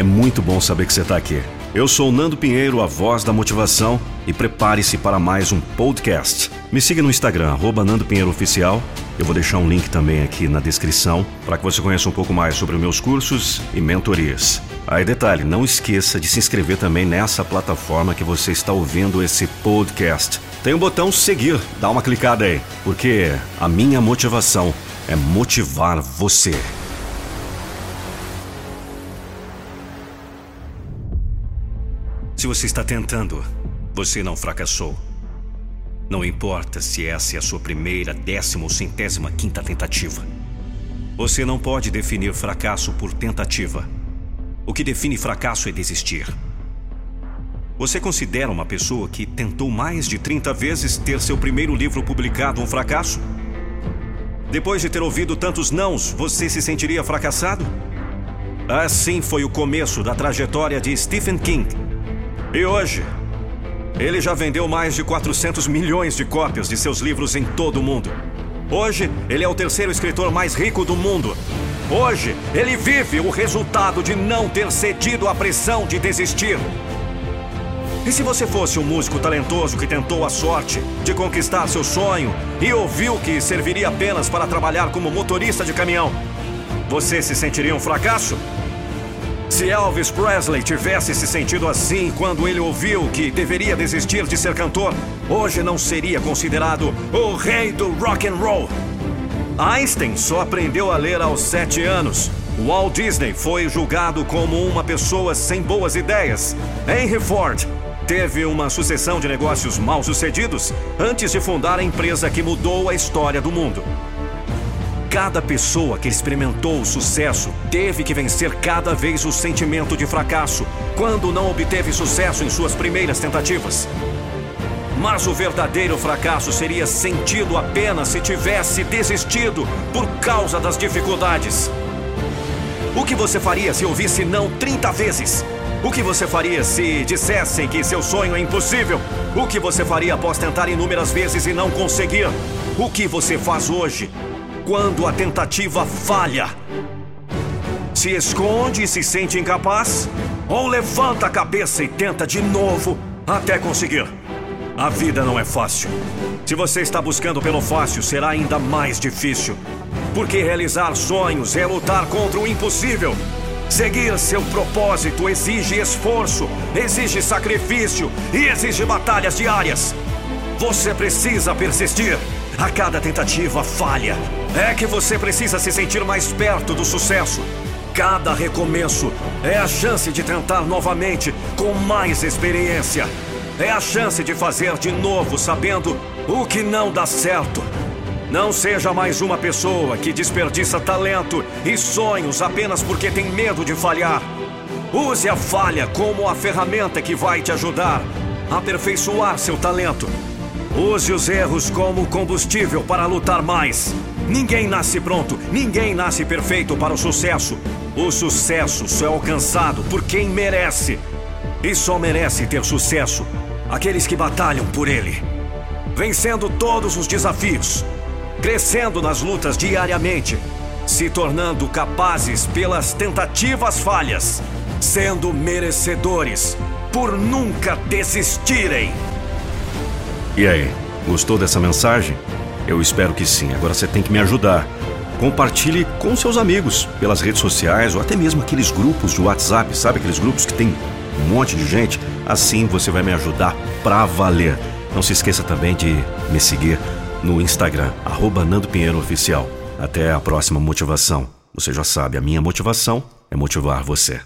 É muito bom saber que você está aqui. Eu sou Nando Pinheiro, a voz da motivação, e prepare-se para mais um podcast. Me siga no Instagram, arroba Nando Pinheiro Oficial. Eu vou deixar um link também aqui na descrição para que você conheça um pouco mais sobre meus cursos e mentorias. Aí detalhe, não esqueça de se inscrever também nessa plataforma que você está ouvindo esse podcast. Tem o um botão seguir, dá uma clicada aí, porque a minha motivação é motivar você. Se você está tentando, você não fracassou. Não importa se essa é a sua primeira, décima ou centésima quinta tentativa. Você não pode definir fracasso por tentativa. O que define fracasso é desistir. Você considera uma pessoa que tentou mais de 30 vezes ter seu primeiro livro publicado um fracasso? Depois de ter ouvido tantos nãos, você se sentiria fracassado? Assim foi o começo da trajetória de Stephen King e hoje, ele já vendeu mais de 400 milhões de cópias de seus livros em todo o mundo. Hoje, ele é o terceiro escritor mais rico do mundo. Hoje, ele vive o resultado de não ter cedido à pressão de desistir. E se você fosse um músico talentoso que tentou a sorte de conquistar seu sonho e ouviu que serviria apenas para trabalhar como motorista de caminhão, você se sentiria um fracasso? Se Elvis Presley tivesse se sentido assim quando ele ouviu que deveria desistir de ser cantor, hoje não seria considerado o rei do rock and roll. Einstein só aprendeu a ler aos sete anos. Walt Disney foi julgado como uma pessoa sem boas ideias. Henry Ford teve uma sucessão de negócios mal sucedidos antes de fundar a empresa que mudou a história do mundo. Cada pessoa que experimentou o sucesso teve que vencer cada vez o sentimento de fracasso quando não obteve sucesso em suas primeiras tentativas. Mas o verdadeiro fracasso seria sentido apenas se tivesse desistido por causa das dificuldades. O que você faria se ouvisse não 30 vezes? O que você faria se dissessem que seu sonho é impossível? O que você faria após tentar inúmeras vezes e não conseguir? O que você faz hoje quando a tentativa falha? Se esconde e se sente incapaz? Ou levanta a cabeça e tenta de novo até conseguir? A vida não é fácil. Se você está buscando pelo fácil, será ainda mais difícil. Porque realizar sonhos é lutar contra o impossível. Seguir seu propósito exige esforço, exige sacrifício e exige batalhas diárias. Você precisa persistir. A cada tentativa falha. É que você precisa se sentir mais perto do sucesso. Cada recomeço é a chance de tentar novamente com mais experiência. É a chance de fazer de novo sabendo o que não dá certo. Não seja mais uma pessoa que desperdiça talento e sonhos apenas porque tem medo de falhar. Use a falha como a ferramenta que vai te ajudar a aperfeiçoar seu talento Use os erros como combustível para lutar mais. Ninguém nasce pronto, ninguém nasce perfeito para o sucesso. O sucesso só é alcançado por quem merece. E só merece ter sucesso aqueles que batalham por ele. Vencendo todos os desafios, crescendo nas lutas diariamente, se tornando capazes pelas tentativas falhas, sendo merecedores por nunca desistirem. E aí, gostou dessa mensagem? Eu espero que sim. Agora você tem que me ajudar. Compartilhe com seus amigos pelas redes sociais ou até mesmo aqueles grupos de WhatsApp, sabe aqueles grupos que tem um monte de gente? Assim você vai me ajudar pra valer. Não se esqueça também de me seguir no Instagram, arroba Nando Pinheiro Oficial. Até a próxima motivação. Você já sabe, a minha motivação é motivar você.